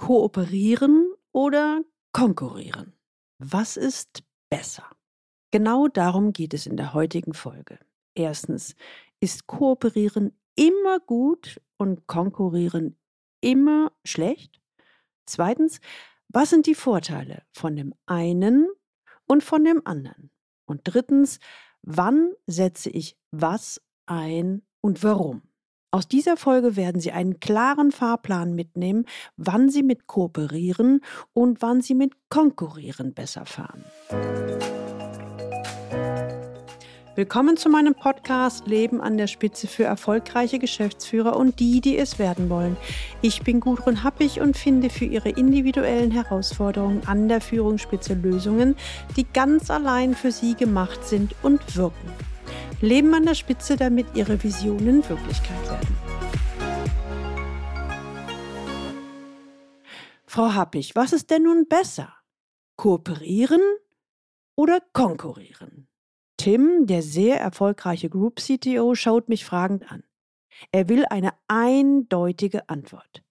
Kooperieren oder konkurrieren? Was ist besser? Genau darum geht es in der heutigen Folge. Erstens, ist Kooperieren immer gut und Konkurrieren immer schlecht? Zweitens, was sind die Vorteile von dem einen und von dem anderen? Und drittens, wann setze ich was ein und warum? Aus dieser Folge werden Sie einen klaren Fahrplan mitnehmen, wann Sie mit Kooperieren und wann Sie mit Konkurrieren besser fahren. Willkommen zu meinem Podcast Leben an der Spitze für erfolgreiche Geschäftsführer und die, die es werden wollen. Ich bin Gudrun Happig und finde für Ihre individuellen Herausforderungen an der Führungsspitze Lösungen, die ganz allein für Sie gemacht sind und wirken. Leben an der Spitze, damit ihre Visionen Wirklichkeit werden. Frau Happig, was ist denn nun besser? Kooperieren oder konkurrieren? Tim, der sehr erfolgreiche Group CTO, schaut mich fragend an. Er will eine eindeutige Antwort.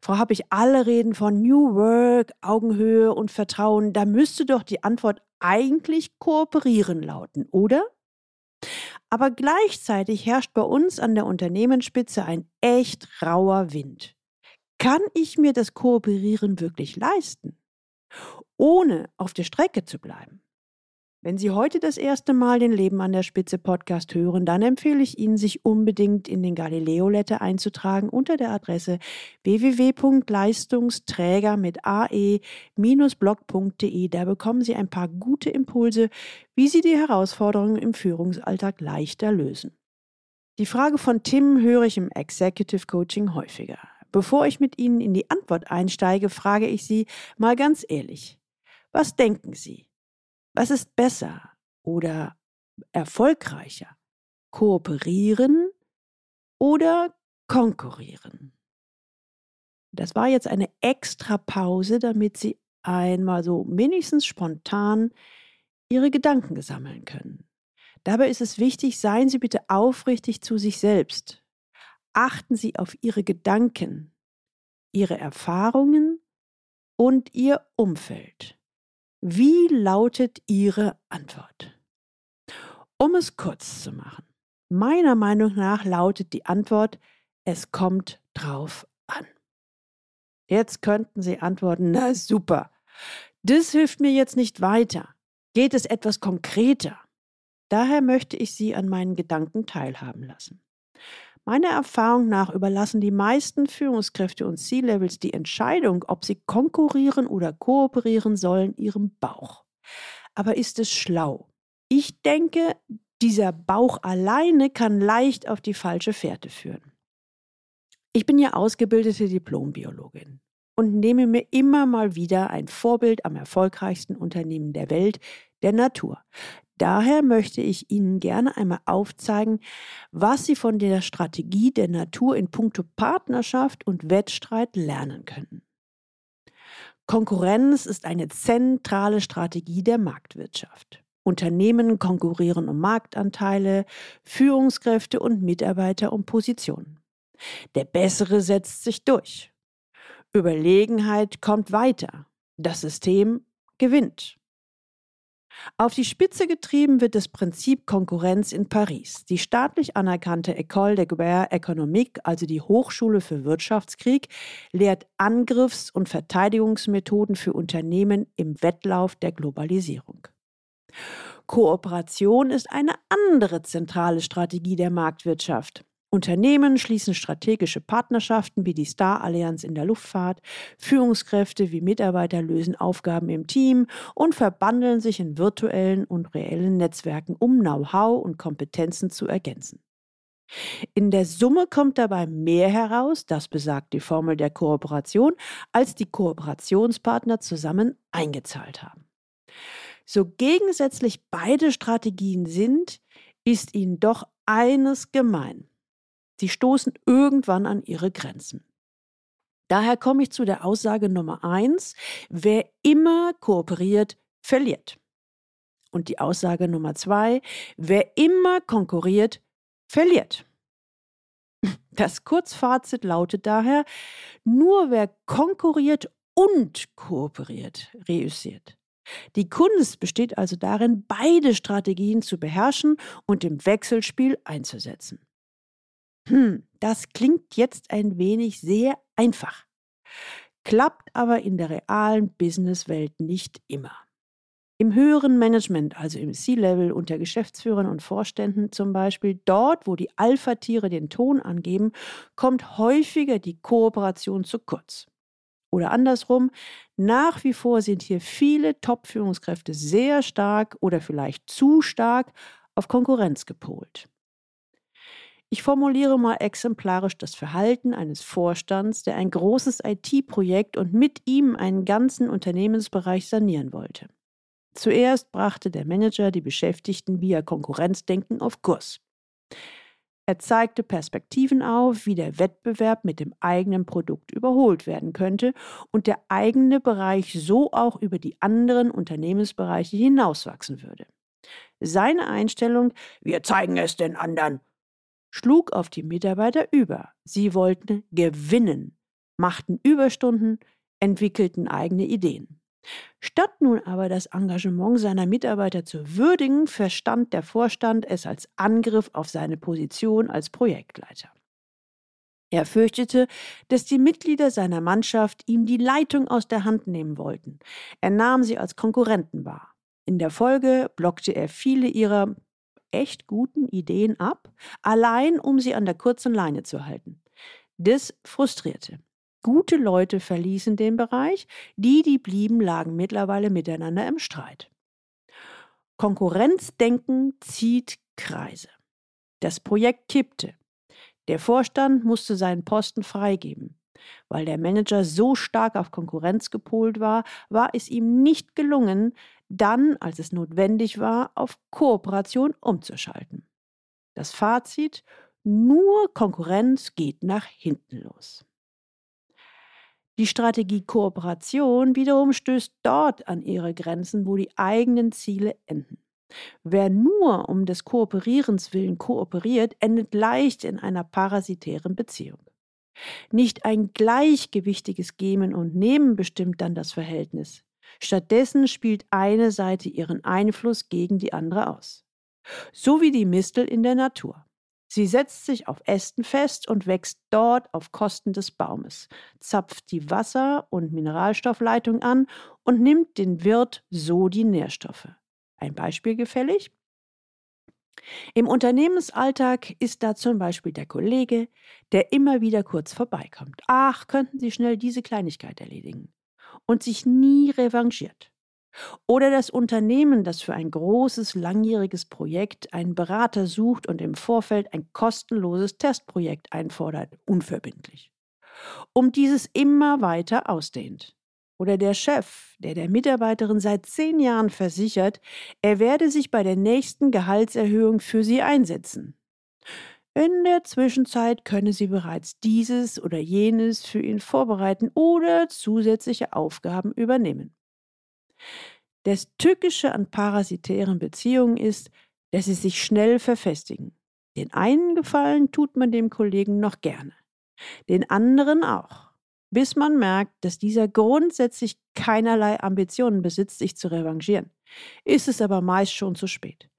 Frau Happig, alle reden von New Work, Augenhöhe und Vertrauen. Da müsste doch die Antwort eigentlich kooperieren lauten, oder? Aber gleichzeitig herrscht bei uns an der Unternehmensspitze ein echt rauer Wind. Kann ich mir das Kooperieren wirklich leisten, ohne auf der Strecke zu bleiben? Wenn Sie heute das erste Mal den Leben an der Spitze Podcast hören, dann empfehle ich Ihnen, sich unbedingt in den Galileo Letter einzutragen unter der Adresse www.leistungsträger mit ae-blog.de. Da bekommen Sie ein paar gute Impulse, wie Sie die Herausforderungen im Führungsalltag leichter lösen. Die Frage von Tim höre ich im Executive Coaching häufiger. Bevor ich mit Ihnen in die Antwort einsteige, frage ich Sie mal ganz ehrlich. Was denken Sie? Was ist besser oder erfolgreicher? Kooperieren oder konkurrieren? Das war jetzt eine extra Pause, damit Sie einmal so wenigstens spontan Ihre Gedanken sammeln können. Dabei ist es wichtig, seien Sie bitte aufrichtig zu sich selbst. Achten Sie auf Ihre Gedanken, Ihre Erfahrungen und Ihr Umfeld. Wie lautet Ihre Antwort? Um es kurz zu machen. Meiner Meinung nach lautet die Antwort, es kommt drauf an. Jetzt könnten Sie antworten, na super. Das hilft mir jetzt nicht weiter. Geht es etwas konkreter? Daher möchte ich Sie an meinen Gedanken teilhaben lassen. Meiner Erfahrung nach überlassen die meisten Führungskräfte und C-Levels die Entscheidung, ob sie konkurrieren oder kooperieren sollen, ihrem Bauch. Aber ist es schlau? Ich denke, dieser Bauch alleine kann leicht auf die falsche Fährte führen. Ich bin ja ausgebildete Diplombiologin und nehme mir immer mal wieder ein Vorbild am erfolgreichsten Unternehmen der Welt, der Natur. Daher möchte ich Ihnen gerne einmal aufzeigen, was Sie von der Strategie der Natur in puncto Partnerschaft und Wettstreit lernen können. Konkurrenz ist eine zentrale Strategie der Marktwirtschaft. Unternehmen konkurrieren um Marktanteile, Führungskräfte und Mitarbeiter um Positionen. Der Bessere setzt sich durch. Überlegenheit kommt weiter. Das System gewinnt. Auf die Spitze getrieben wird das Prinzip Konkurrenz in Paris. Die staatlich anerkannte École de Guerre Économique, also die Hochschule für Wirtschaftskrieg, lehrt Angriffs- und Verteidigungsmethoden für Unternehmen im Wettlauf der Globalisierung. Kooperation ist eine andere zentrale Strategie der Marktwirtschaft. Unternehmen schließen strategische Partnerschaften wie die Star-Allianz in der Luftfahrt, Führungskräfte wie Mitarbeiter lösen Aufgaben im Team und verbandeln sich in virtuellen und reellen Netzwerken, um Know-how und Kompetenzen zu ergänzen. In der Summe kommt dabei mehr heraus, das besagt die Formel der Kooperation, als die Kooperationspartner zusammen eingezahlt haben. So gegensätzlich beide Strategien sind, ist ihnen doch eines gemein. Sie stoßen irgendwann an ihre Grenzen. Daher komme ich zu der Aussage Nummer eins, wer immer kooperiert, verliert. Und die Aussage Nummer zwei, wer immer konkurriert, verliert. Das Kurzfazit lautet daher, nur wer konkurriert und kooperiert, reüssiert. Die Kunst besteht also darin, beide Strategien zu beherrschen und im Wechselspiel einzusetzen. Hm, das klingt jetzt ein wenig sehr einfach, klappt aber in der realen Businesswelt nicht immer. Im höheren Management, also im C-Level unter Geschäftsführern und Vorständen zum Beispiel, dort, wo die Alpha-Tiere den Ton angeben, kommt häufiger die Kooperation zu kurz. Oder andersrum, nach wie vor sind hier viele Top-Führungskräfte sehr stark oder vielleicht zu stark auf Konkurrenz gepolt. Ich formuliere mal exemplarisch das Verhalten eines Vorstands, der ein großes IT-Projekt und mit ihm einen ganzen Unternehmensbereich sanieren wollte. Zuerst brachte der Manager die Beschäftigten via Konkurrenzdenken auf Kurs. Er zeigte Perspektiven auf, wie der Wettbewerb mit dem eigenen Produkt überholt werden könnte und der eigene Bereich so auch über die anderen Unternehmensbereiche hinauswachsen würde. Seine Einstellung, wir zeigen es den anderen, schlug auf die Mitarbeiter über. Sie wollten gewinnen, machten Überstunden, entwickelten eigene Ideen. Statt nun aber das Engagement seiner Mitarbeiter zu würdigen, verstand der Vorstand es als Angriff auf seine Position als Projektleiter. Er fürchtete, dass die Mitglieder seiner Mannschaft ihm die Leitung aus der Hand nehmen wollten. Er nahm sie als Konkurrenten wahr. In der Folge blockte er viele ihrer echt guten Ideen ab, allein um sie an der kurzen Leine zu halten. Das frustrierte. Gute Leute verließen den Bereich, die, die blieben, lagen mittlerweile miteinander im Streit. Konkurrenzdenken zieht Kreise. Das Projekt kippte. Der Vorstand musste seinen Posten freigeben. Weil der Manager so stark auf Konkurrenz gepolt war, war es ihm nicht gelungen, dann, als es notwendig war, auf Kooperation umzuschalten. Das Fazit, nur Konkurrenz geht nach hinten los. Die Strategie Kooperation wiederum stößt dort an ihre Grenzen, wo die eigenen Ziele enden. Wer nur um des Kooperierens willen kooperiert, endet leicht in einer parasitären Beziehung. Nicht ein gleichgewichtiges Geben und Nehmen bestimmt dann das Verhältnis. Stattdessen spielt eine Seite ihren Einfluss gegen die andere aus. So wie die Mistel in der Natur. Sie setzt sich auf Ästen fest und wächst dort auf Kosten des Baumes, zapft die Wasser- und Mineralstoffleitung an und nimmt den Wirt so die Nährstoffe. Ein Beispiel gefällig? Im Unternehmensalltag ist da zum Beispiel der Kollege, der immer wieder kurz vorbeikommt. Ach, könnten Sie schnell diese Kleinigkeit erledigen. Und sich nie revanchiert. Oder das Unternehmen, das für ein großes, langjähriges Projekt einen Berater sucht und im Vorfeld ein kostenloses Testprojekt einfordert, unverbindlich. Um dieses immer weiter ausdehnt. Oder der Chef, der der Mitarbeiterin seit zehn Jahren versichert, er werde sich bei der nächsten Gehaltserhöhung für sie einsetzen. In der Zwischenzeit könne sie bereits dieses oder jenes für ihn vorbereiten oder zusätzliche Aufgaben übernehmen. Das Tückische an parasitären Beziehungen ist, dass sie sich schnell verfestigen. Den einen Gefallen tut man dem Kollegen noch gerne, den anderen auch, bis man merkt, dass dieser grundsätzlich keinerlei Ambitionen besitzt, sich zu revanchieren. Ist es aber meist schon zu spät.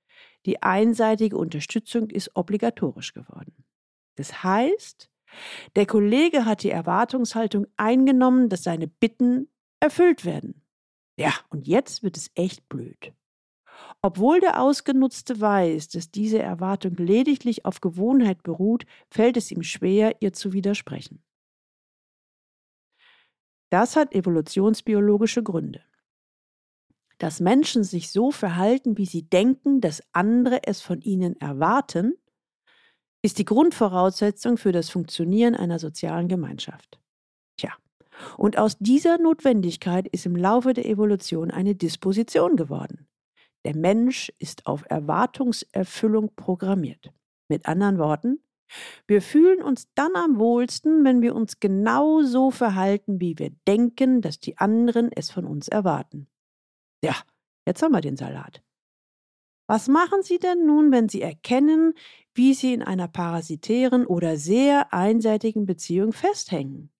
Die einseitige Unterstützung ist obligatorisch geworden. Das heißt, der Kollege hat die Erwartungshaltung eingenommen, dass seine Bitten erfüllt werden. Ja, und jetzt wird es echt blöd. Obwohl der Ausgenutzte weiß, dass diese Erwartung lediglich auf Gewohnheit beruht, fällt es ihm schwer, ihr zu widersprechen. Das hat evolutionsbiologische Gründe. Dass Menschen sich so verhalten, wie sie denken, dass andere es von ihnen erwarten, ist die Grundvoraussetzung für das Funktionieren einer sozialen Gemeinschaft. Tja, und aus dieser Notwendigkeit ist im Laufe der Evolution eine Disposition geworden. Der Mensch ist auf Erwartungserfüllung programmiert. Mit anderen Worten, wir fühlen uns dann am wohlsten, wenn wir uns genau so verhalten, wie wir denken, dass die anderen es von uns erwarten. Ja, jetzt haben wir den Salat. Was machen Sie denn nun, wenn Sie erkennen, wie Sie in einer parasitären oder sehr einseitigen Beziehung festhängen?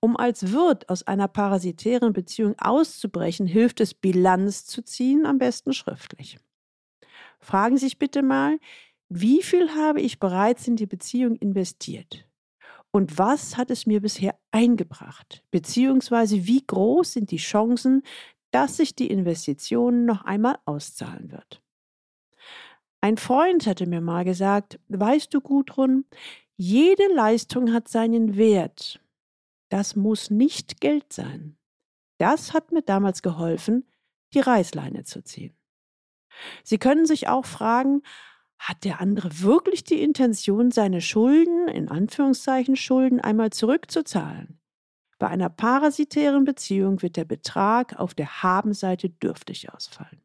Um als Wirt aus einer parasitären Beziehung auszubrechen, hilft es, Bilanz zu ziehen, am besten schriftlich. Fragen Sie sich bitte mal, wie viel habe ich bereits in die Beziehung investiert? Und was hat es mir bisher eingebracht? Beziehungsweise wie groß sind die Chancen, dass sich die Investition noch einmal auszahlen wird? Ein Freund hatte mir mal gesagt, weißt du, Gudrun, jede Leistung hat seinen Wert. Das muss nicht Geld sein. Das hat mir damals geholfen, die Reißleine zu ziehen. Sie können sich auch fragen, hat der andere wirklich die Intention, seine Schulden, in Anführungszeichen Schulden, einmal zurückzuzahlen? Bei einer parasitären Beziehung wird der Betrag auf der Habenseite dürftig ausfallen.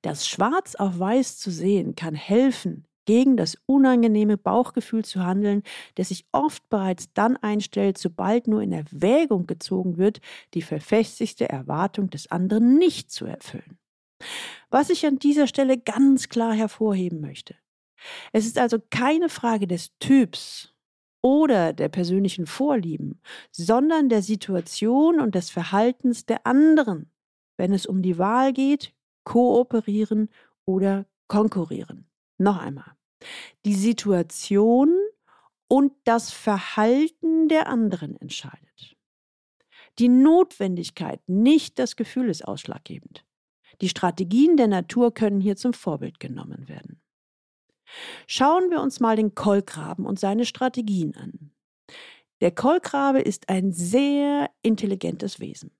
Das Schwarz auf Weiß zu sehen kann helfen, gegen das unangenehme Bauchgefühl zu handeln, das sich oft bereits dann einstellt, sobald nur in Erwägung gezogen wird, die verfestigte Erwartung des anderen nicht zu erfüllen. Was ich an dieser Stelle ganz klar hervorheben möchte. Es ist also keine Frage des Typs oder der persönlichen Vorlieben, sondern der Situation und des Verhaltens der anderen, wenn es um die Wahl geht, kooperieren oder konkurrieren. Noch einmal. Die Situation und das Verhalten der anderen entscheidet. Die Notwendigkeit, nicht das Gefühl ist ausschlaggebend. Die Strategien der Natur können hier zum Vorbild genommen werden. Schauen wir uns mal den Kolkraben und seine Strategien an. Der Kolkrabe ist ein sehr intelligentes Wesen.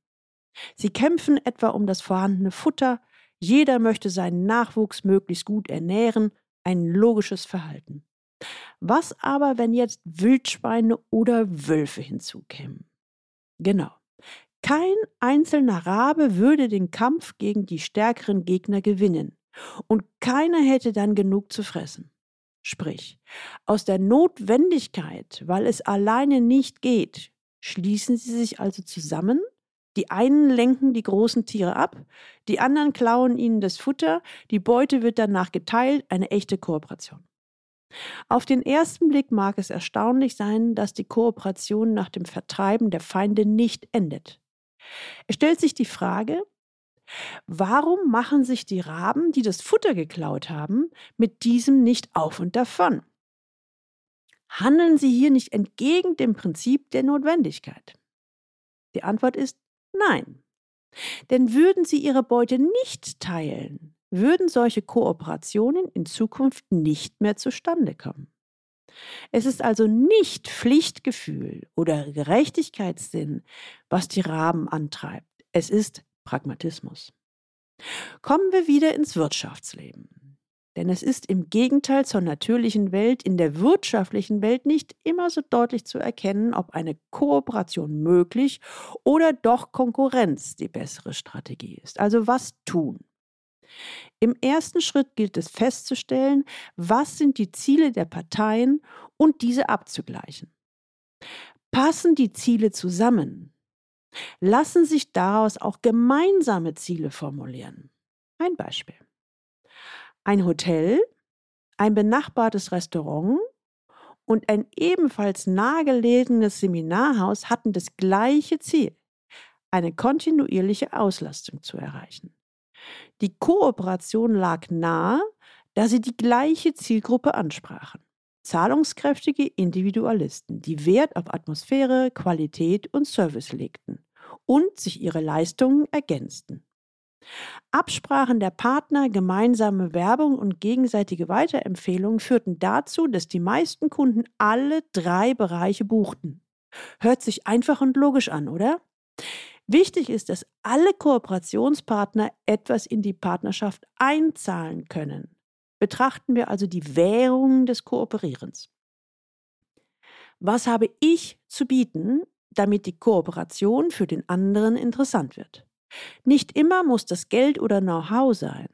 Sie kämpfen etwa um das vorhandene Futter, jeder möchte seinen Nachwuchs möglichst gut ernähren, ein logisches Verhalten. Was aber, wenn jetzt Wildschweine oder Wölfe hinzukämen? Genau. Kein einzelner Rabe würde den Kampf gegen die stärkeren Gegner gewinnen, und keiner hätte dann genug zu fressen. Sprich, aus der Notwendigkeit, weil es alleine nicht geht, schließen sie sich also zusammen die einen lenken die großen Tiere ab, die anderen klauen ihnen das Futter, die Beute wird danach geteilt, eine echte Kooperation. Auf den ersten Blick mag es erstaunlich sein, dass die Kooperation nach dem Vertreiben der Feinde nicht endet. Es stellt sich die Frage, warum machen sich die Raben, die das Futter geklaut haben, mit diesem nicht auf und davon? Handeln sie hier nicht entgegen dem Prinzip der Notwendigkeit? Die Antwort ist Nein. Denn würden sie ihre Beute nicht teilen, würden solche Kooperationen in Zukunft nicht mehr zustande kommen. Es ist also nicht Pflichtgefühl oder Gerechtigkeitssinn, was die Raben antreibt. Es ist Pragmatismus. Kommen wir wieder ins Wirtschaftsleben. Denn es ist im Gegenteil zur natürlichen Welt in der wirtschaftlichen Welt nicht immer so deutlich zu erkennen, ob eine Kooperation möglich oder doch Konkurrenz die bessere Strategie ist. Also was tun? Im ersten Schritt gilt es festzustellen, was sind die Ziele der Parteien und diese abzugleichen. Passen die Ziele zusammen? Lassen sich daraus auch gemeinsame Ziele formulieren? Ein Beispiel. Ein Hotel, ein benachbartes Restaurant und ein ebenfalls nahegelegenes Seminarhaus hatten das gleiche Ziel, eine kontinuierliche Auslastung zu erreichen. Die Kooperation lag nahe, da sie die gleiche Zielgruppe ansprachen. Zahlungskräftige Individualisten, die Wert auf Atmosphäre, Qualität und Service legten und sich ihre Leistungen ergänzten. Absprachen der Partner, gemeinsame Werbung und gegenseitige Weiterempfehlungen führten dazu, dass die meisten Kunden alle drei Bereiche buchten. Hört sich einfach und logisch an, oder? Wichtig ist, dass alle Kooperationspartner etwas in die Partnerschaft einzahlen können. Betrachten wir also die Währung des Kooperierens. Was habe ich zu bieten, damit die Kooperation für den anderen interessant wird? Nicht immer muss das Geld oder Know-how sein.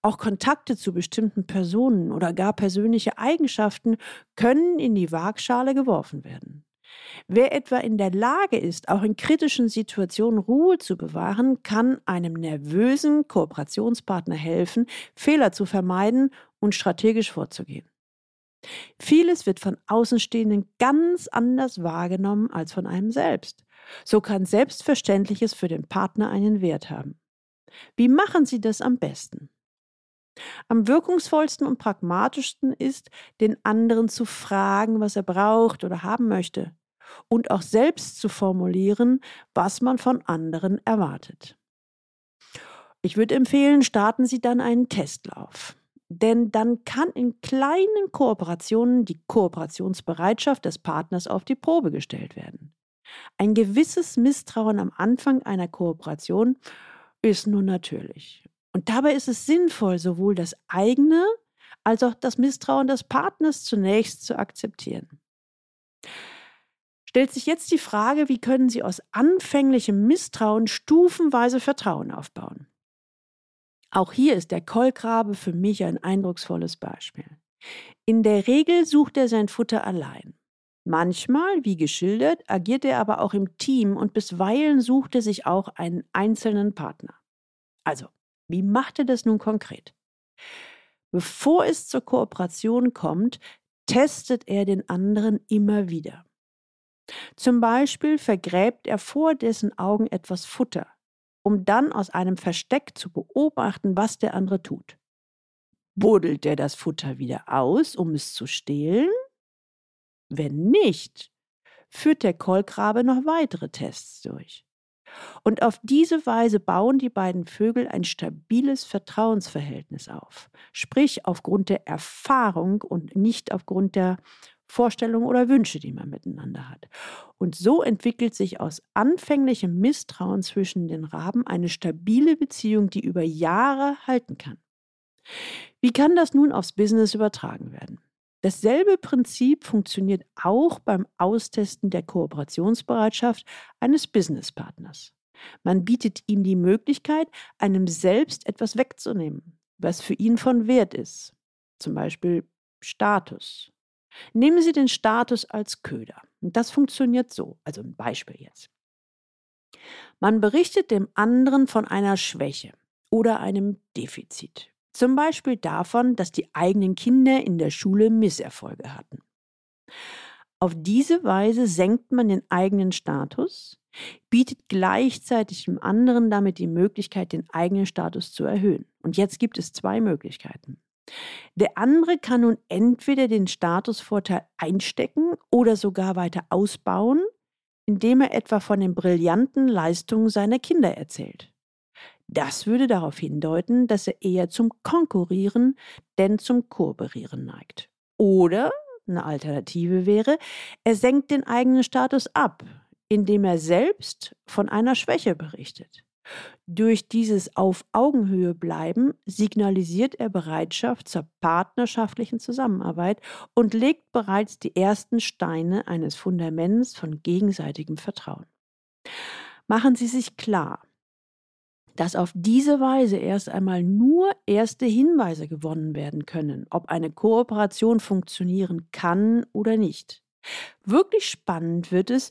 Auch Kontakte zu bestimmten Personen oder gar persönliche Eigenschaften können in die Waagschale geworfen werden. Wer etwa in der Lage ist, auch in kritischen Situationen Ruhe zu bewahren, kann einem nervösen Kooperationspartner helfen, Fehler zu vermeiden und strategisch vorzugehen. Vieles wird von Außenstehenden ganz anders wahrgenommen als von einem selbst. So kann Selbstverständliches für den Partner einen Wert haben. Wie machen Sie das am besten? Am wirkungsvollsten und pragmatischsten ist, den anderen zu fragen, was er braucht oder haben möchte und auch selbst zu formulieren, was man von anderen erwartet. Ich würde empfehlen, starten Sie dann einen Testlauf. Denn dann kann in kleinen Kooperationen die Kooperationsbereitschaft des Partners auf die Probe gestellt werden. Ein gewisses Misstrauen am Anfang einer Kooperation ist nur natürlich. Und dabei ist es sinnvoll, sowohl das eigene als auch das Misstrauen des Partners zunächst zu akzeptieren. Stellt sich jetzt die Frage, wie können Sie aus anfänglichem Misstrauen stufenweise Vertrauen aufbauen? Auch hier ist der Kolkrabe für mich ein eindrucksvolles Beispiel. In der Regel sucht er sein Futter allein. Manchmal, wie geschildert, agiert er aber auch im Team und bisweilen sucht er sich auch einen einzelnen Partner. Also, wie macht er das nun konkret? Bevor es zur Kooperation kommt, testet er den anderen immer wieder. Zum Beispiel vergräbt er vor dessen Augen etwas Futter, um dann aus einem Versteck zu beobachten, was der andere tut. Buddelt er das Futter wieder aus, um es zu stehlen? Wenn nicht, führt der Kolkrabe noch weitere Tests durch. Und auf diese Weise bauen die beiden Vögel ein stabiles Vertrauensverhältnis auf, sprich aufgrund der Erfahrung und nicht aufgrund der Vorstellungen oder Wünsche, die man miteinander hat. Und so entwickelt sich aus anfänglichem Misstrauen zwischen den Raben eine stabile Beziehung, die über Jahre halten kann. Wie kann das nun aufs Business übertragen werden? Dasselbe Prinzip funktioniert auch beim Austesten der Kooperationsbereitschaft eines Businesspartners. Man bietet ihm die Möglichkeit, einem selbst etwas wegzunehmen, was für ihn von Wert ist. Zum Beispiel Status, Nehmen Sie den Status als Köder. Und das funktioniert so. Also ein Beispiel jetzt. Man berichtet dem anderen von einer Schwäche oder einem Defizit. Zum Beispiel davon, dass die eigenen Kinder in der Schule Misserfolge hatten. Auf diese Weise senkt man den eigenen Status, bietet gleichzeitig dem anderen damit die Möglichkeit, den eigenen Status zu erhöhen. Und jetzt gibt es zwei Möglichkeiten. Der andere kann nun entweder den Statusvorteil einstecken oder sogar weiter ausbauen, indem er etwa von den brillanten Leistungen seiner Kinder erzählt. Das würde darauf hindeuten, dass er eher zum Konkurrieren denn zum Kooperieren neigt. Oder eine Alternative wäre, er senkt den eigenen Status ab, indem er selbst von einer Schwäche berichtet. Durch dieses Auf Augenhöhe bleiben signalisiert er Bereitschaft zur partnerschaftlichen Zusammenarbeit und legt bereits die ersten Steine eines Fundaments von gegenseitigem Vertrauen. Machen Sie sich klar, dass auf diese Weise erst einmal nur erste Hinweise gewonnen werden können, ob eine Kooperation funktionieren kann oder nicht. Wirklich spannend wird es,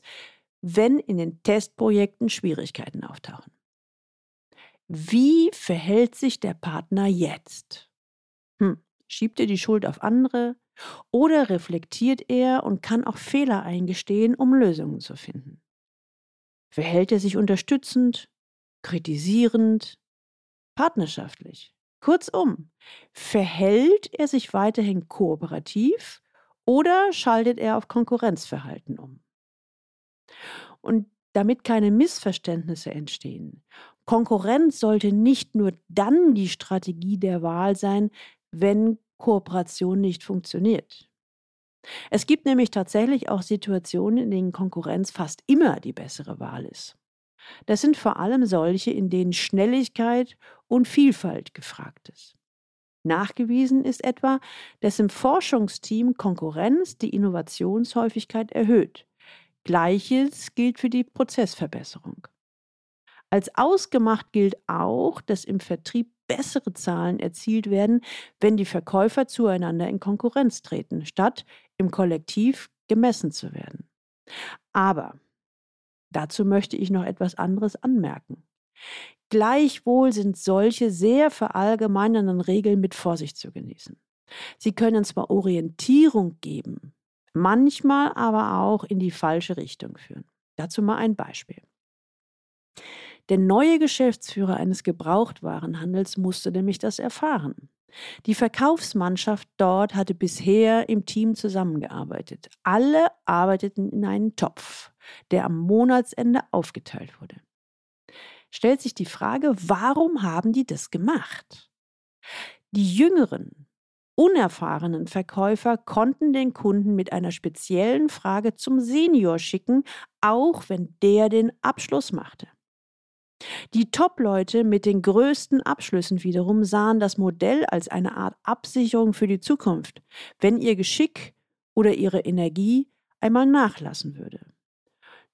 wenn in den Testprojekten Schwierigkeiten auftauchen. Wie verhält sich der Partner jetzt? Hm, schiebt er die Schuld auf andere oder reflektiert er und kann auch Fehler eingestehen, um Lösungen zu finden? Verhält er sich unterstützend, kritisierend, partnerschaftlich? Kurzum, verhält er sich weiterhin kooperativ oder schaltet er auf Konkurrenzverhalten um? Und damit keine Missverständnisse entstehen Konkurrenz sollte nicht nur dann die Strategie der Wahl sein, wenn Kooperation nicht funktioniert. Es gibt nämlich tatsächlich auch Situationen, in denen Konkurrenz fast immer die bessere Wahl ist. Das sind vor allem solche, in denen Schnelligkeit und Vielfalt gefragt ist. Nachgewiesen ist etwa, dass im Forschungsteam Konkurrenz die Innovationshäufigkeit erhöht. Gleiches gilt für die Prozessverbesserung. Als ausgemacht gilt auch, dass im Vertrieb bessere Zahlen erzielt werden, wenn die Verkäufer zueinander in Konkurrenz treten, statt im Kollektiv gemessen zu werden. Aber dazu möchte ich noch etwas anderes anmerken. Gleichwohl sind solche sehr verallgemeinernden Regeln mit Vorsicht zu genießen. Sie können zwar Orientierung geben, manchmal aber auch in die falsche Richtung führen. Dazu mal ein Beispiel. Der neue Geschäftsführer eines Gebrauchtwarenhandels musste nämlich das erfahren. Die Verkaufsmannschaft dort hatte bisher im Team zusammengearbeitet. Alle arbeiteten in einen Topf, der am Monatsende aufgeteilt wurde. Stellt sich die Frage, warum haben die das gemacht? Die jüngeren, unerfahrenen Verkäufer konnten den Kunden mit einer speziellen Frage zum Senior schicken, auch wenn der den Abschluss machte. Die Top-Leute mit den größten Abschlüssen wiederum sahen das Modell als eine Art Absicherung für die Zukunft, wenn ihr Geschick oder ihre Energie einmal nachlassen würde.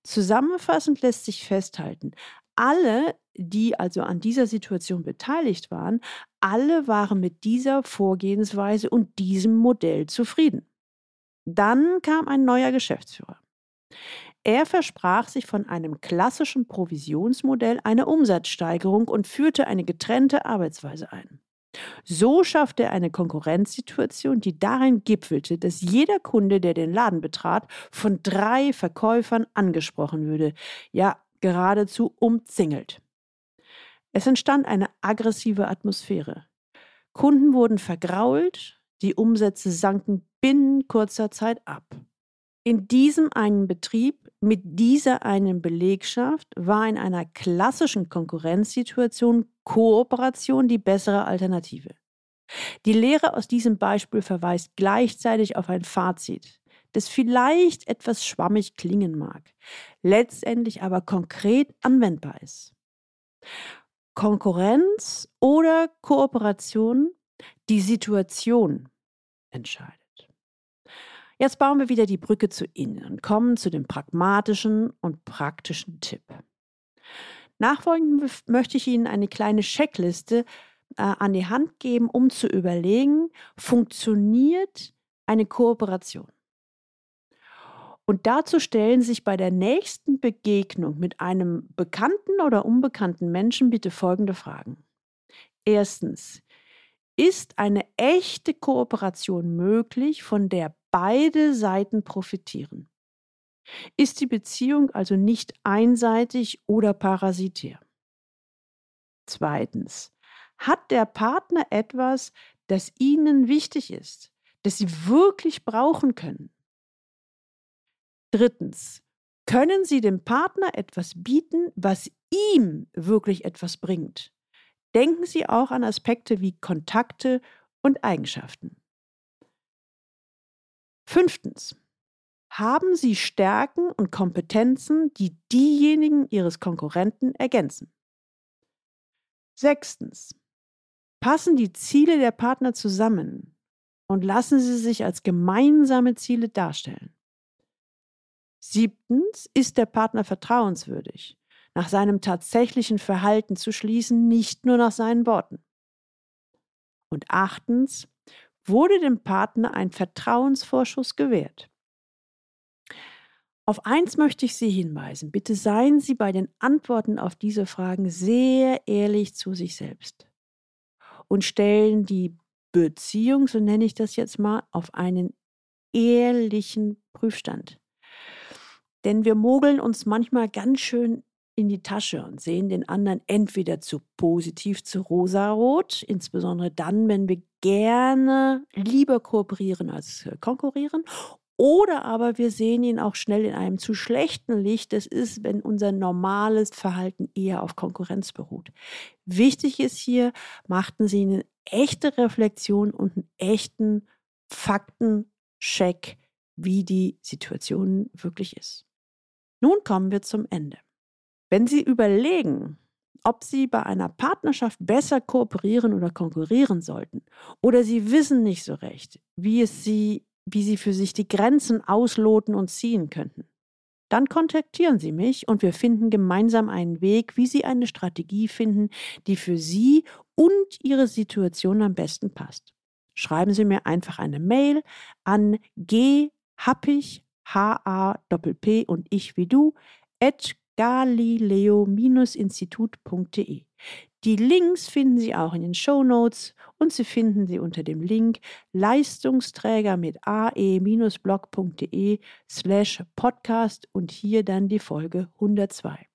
Zusammenfassend lässt sich festhalten, alle, die also an dieser Situation beteiligt waren, alle waren mit dieser Vorgehensweise und diesem Modell zufrieden. Dann kam ein neuer Geschäftsführer. Er versprach sich von einem klassischen Provisionsmodell eine Umsatzsteigerung und führte eine getrennte Arbeitsweise ein. So schaffte er eine Konkurrenzsituation, die darin gipfelte, dass jeder Kunde, der den Laden betrat, von drei Verkäufern angesprochen würde, ja geradezu umzingelt. Es entstand eine aggressive Atmosphäre. Kunden wurden vergrault, die Umsätze sanken binnen kurzer Zeit ab. In diesem einen Betrieb mit dieser einen Belegschaft war in einer klassischen Konkurrenzsituation Kooperation die bessere Alternative. Die Lehre aus diesem Beispiel verweist gleichzeitig auf ein Fazit, das vielleicht etwas schwammig klingen mag, letztendlich aber konkret anwendbar ist. Konkurrenz oder Kooperation, die Situation entscheidet. Jetzt bauen wir wieder die Brücke zu innen und kommen zu dem pragmatischen und praktischen Tipp. Nachfolgend möchte ich Ihnen eine kleine Checkliste äh, an die Hand geben, um zu überlegen, funktioniert eine Kooperation? Und dazu stellen sich bei der nächsten Begegnung mit einem bekannten oder unbekannten Menschen bitte folgende Fragen. Erstens, ist eine echte Kooperation möglich, von der beide Seiten profitieren? Ist die Beziehung also nicht einseitig oder parasitär? Zweitens, hat der Partner etwas, das Ihnen wichtig ist, das Sie wirklich brauchen können? Drittens, können Sie dem Partner etwas bieten, was ihm wirklich etwas bringt? Denken Sie auch an Aspekte wie Kontakte und Eigenschaften. Fünftens. Haben Sie Stärken und Kompetenzen, die diejenigen Ihres Konkurrenten ergänzen? Sechstens. Passen die Ziele der Partner zusammen und lassen sie sich als gemeinsame Ziele darstellen? Siebtens. Ist der Partner vertrauenswürdig? nach seinem tatsächlichen Verhalten zu schließen, nicht nur nach seinen Worten. Und achtens, wurde dem Partner ein Vertrauensvorschuss gewährt. Auf eins möchte ich Sie hinweisen. Bitte seien Sie bei den Antworten auf diese Fragen sehr ehrlich zu sich selbst und stellen die Beziehung, so nenne ich das jetzt mal, auf einen ehrlichen Prüfstand. Denn wir mogeln uns manchmal ganz schön in die Tasche und sehen den anderen entweder zu positiv, zu rosarot, insbesondere dann, wenn wir gerne lieber kooperieren als äh, konkurrieren, oder aber wir sehen ihn auch schnell in einem zu schlechten Licht. Das ist, wenn unser normales Verhalten eher auf Konkurrenz beruht. Wichtig ist hier, machten Sie eine echte Reflexion und einen echten Faktencheck, wie die Situation wirklich ist. Nun kommen wir zum Ende. Wenn Sie überlegen, ob Sie bei einer Partnerschaft besser kooperieren oder konkurrieren sollten, oder Sie wissen nicht so recht, wie, es Sie, wie Sie für sich die Grenzen ausloten und ziehen könnten, dann kontaktieren Sie mich und wir finden gemeinsam einen Weg, wie Sie eine Strategie finden, die für Sie und Ihre Situation am besten passt. Schreiben Sie mir einfach eine Mail an ghappig H-A-P-P und ich wie du, at galileo-institut.de. Die Links finden Sie auch in den Show Notes und Sie finden sie unter dem Link Leistungsträger mit ae-blog.de slash podcast und hier dann die Folge 102.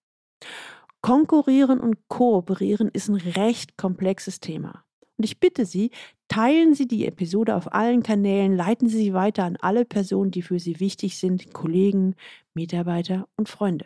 Konkurrieren und kooperieren ist ein recht komplexes Thema. Und ich bitte Sie, teilen Sie die Episode auf allen Kanälen, leiten Sie sie weiter an alle Personen, die für Sie wichtig sind, Kollegen, Mitarbeiter und Freunde.